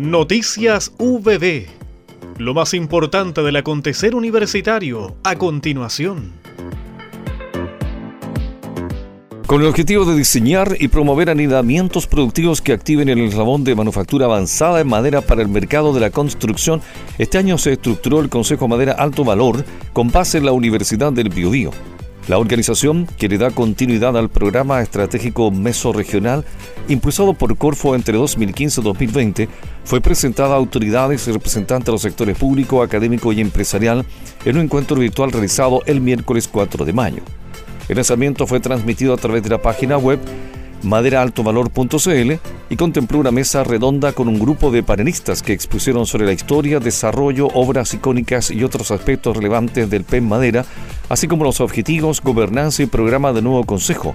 Noticias VB. Lo más importante del acontecer universitario a continuación. Con el objetivo de diseñar y promover anidamientos productivos que activen el eslabón de manufactura avanzada en madera para el mercado de la construcción, este año se estructuró el Consejo Madera Alto Valor con base en la Universidad del Biobío. La organización, que le da continuidad al programa estratégico mesorregional impulsado por Corfo entre 2015 y 2020, fue presentada a autoridades y representantes de los sectores público, académico y empresarial en un encuentro virtual realizado el miércoles 4 de mayo. El lanzamiento fue transmitido a través de la página web maderaaltovalor.cl y contempló una mesa redonda con un grupo de panelistas que expusieron sobre la historia, desarrollo, obras icónicas y otros aspectos relevantes del PEN Madera, así como los objetivos, gobernanza y programa del nuevo Consejo.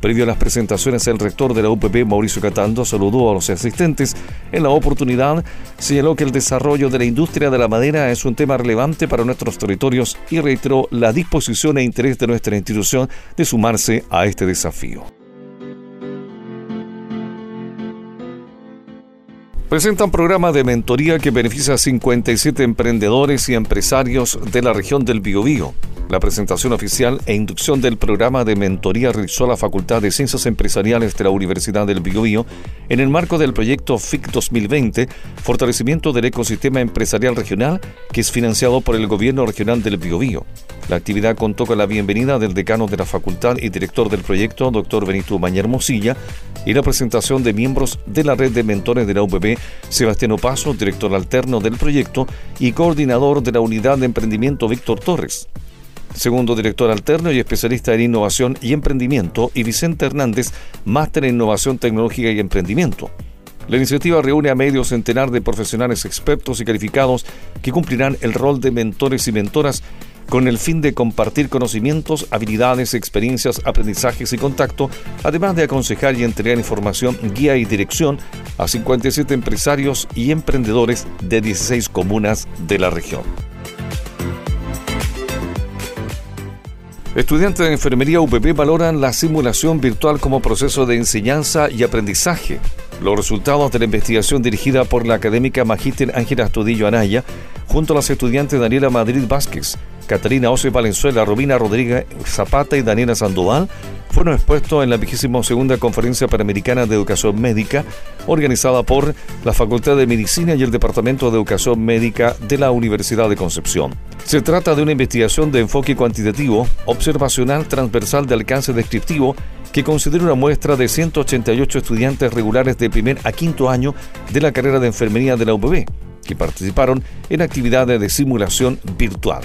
Previo a las presentaciones, el rector de la UPP, Mauricio Catando, saludó a los asistentes. En la oportunidad, señaló que el desarrollo de la industria de la madera es un tema relevante para nuestros territorios y reiteró la disposición e interés de nuestra institución de sumarse a este desafío. Presenta un programa de mentoría que beneficia a 57 emprendedores y empresarios de la región del Biobío. La presentación oficial e inducción del programa de mentoría realizó la Facultad de Ciencias Empresariales de la Universidad del Biobío en el marco del proyecto FIC 2020, Fortalecimiento del Ecosistema Empresarial Regional, que es financiado por el Gobierno Regional del Biobío. La actividad contó con la bienvenida del decano de la facultad y director del proyecto, doctor Benito Mañer Mosilla, y la presentación de miembros de la red de mentores de la UBB, Sebastián Opaso, director alterno del proyecto, y coordinador de la unidad de emprendimiento Víctor Torres segundo director alterno y especialista en innovación y emprendimiento, y Vicente Hernández, máster en innovación tecnológica y emprendimiento. La iniciativa reúne a medio centenar de profesionales expertos y calificados que cumplirán el rol de mentores y mentoras con el fin de compartir conocimientos, habilidades, experiencias, aprendizajes y contacto, además de aconsejar y entregar información, guía y dirección a 57 empresarios y emprendedores de 16 comunas de la región. Estudiantes de enfermería UPP valoran la simulación virtual como proceso de enseñanza y aprendizaje. Los resultados de la investigación dirigida por la académica Magíster Ángela Astudillo Anaya, junto a las estudiantes Daniela Madrid Vázquez, Catarina Ose Valenzuela, Robina Rodríguez Zapata y Daniela Sandoval, fueron expuestos en la vigésima segunda Conferencia Panamericana de Educación Médica, organizada por la Facultad de Medicina y el Departamento de Educación Médica de la Universidad de Concepción. Se trata de una investigación de enfoque cuantitativo, observacional, transversal de alcance descriptivo, que considera una muestra de 188 estudiantes regulares de primer a quinto año de la carrera de enfermería de la UPB, que participaron en actividades de simulación virtual.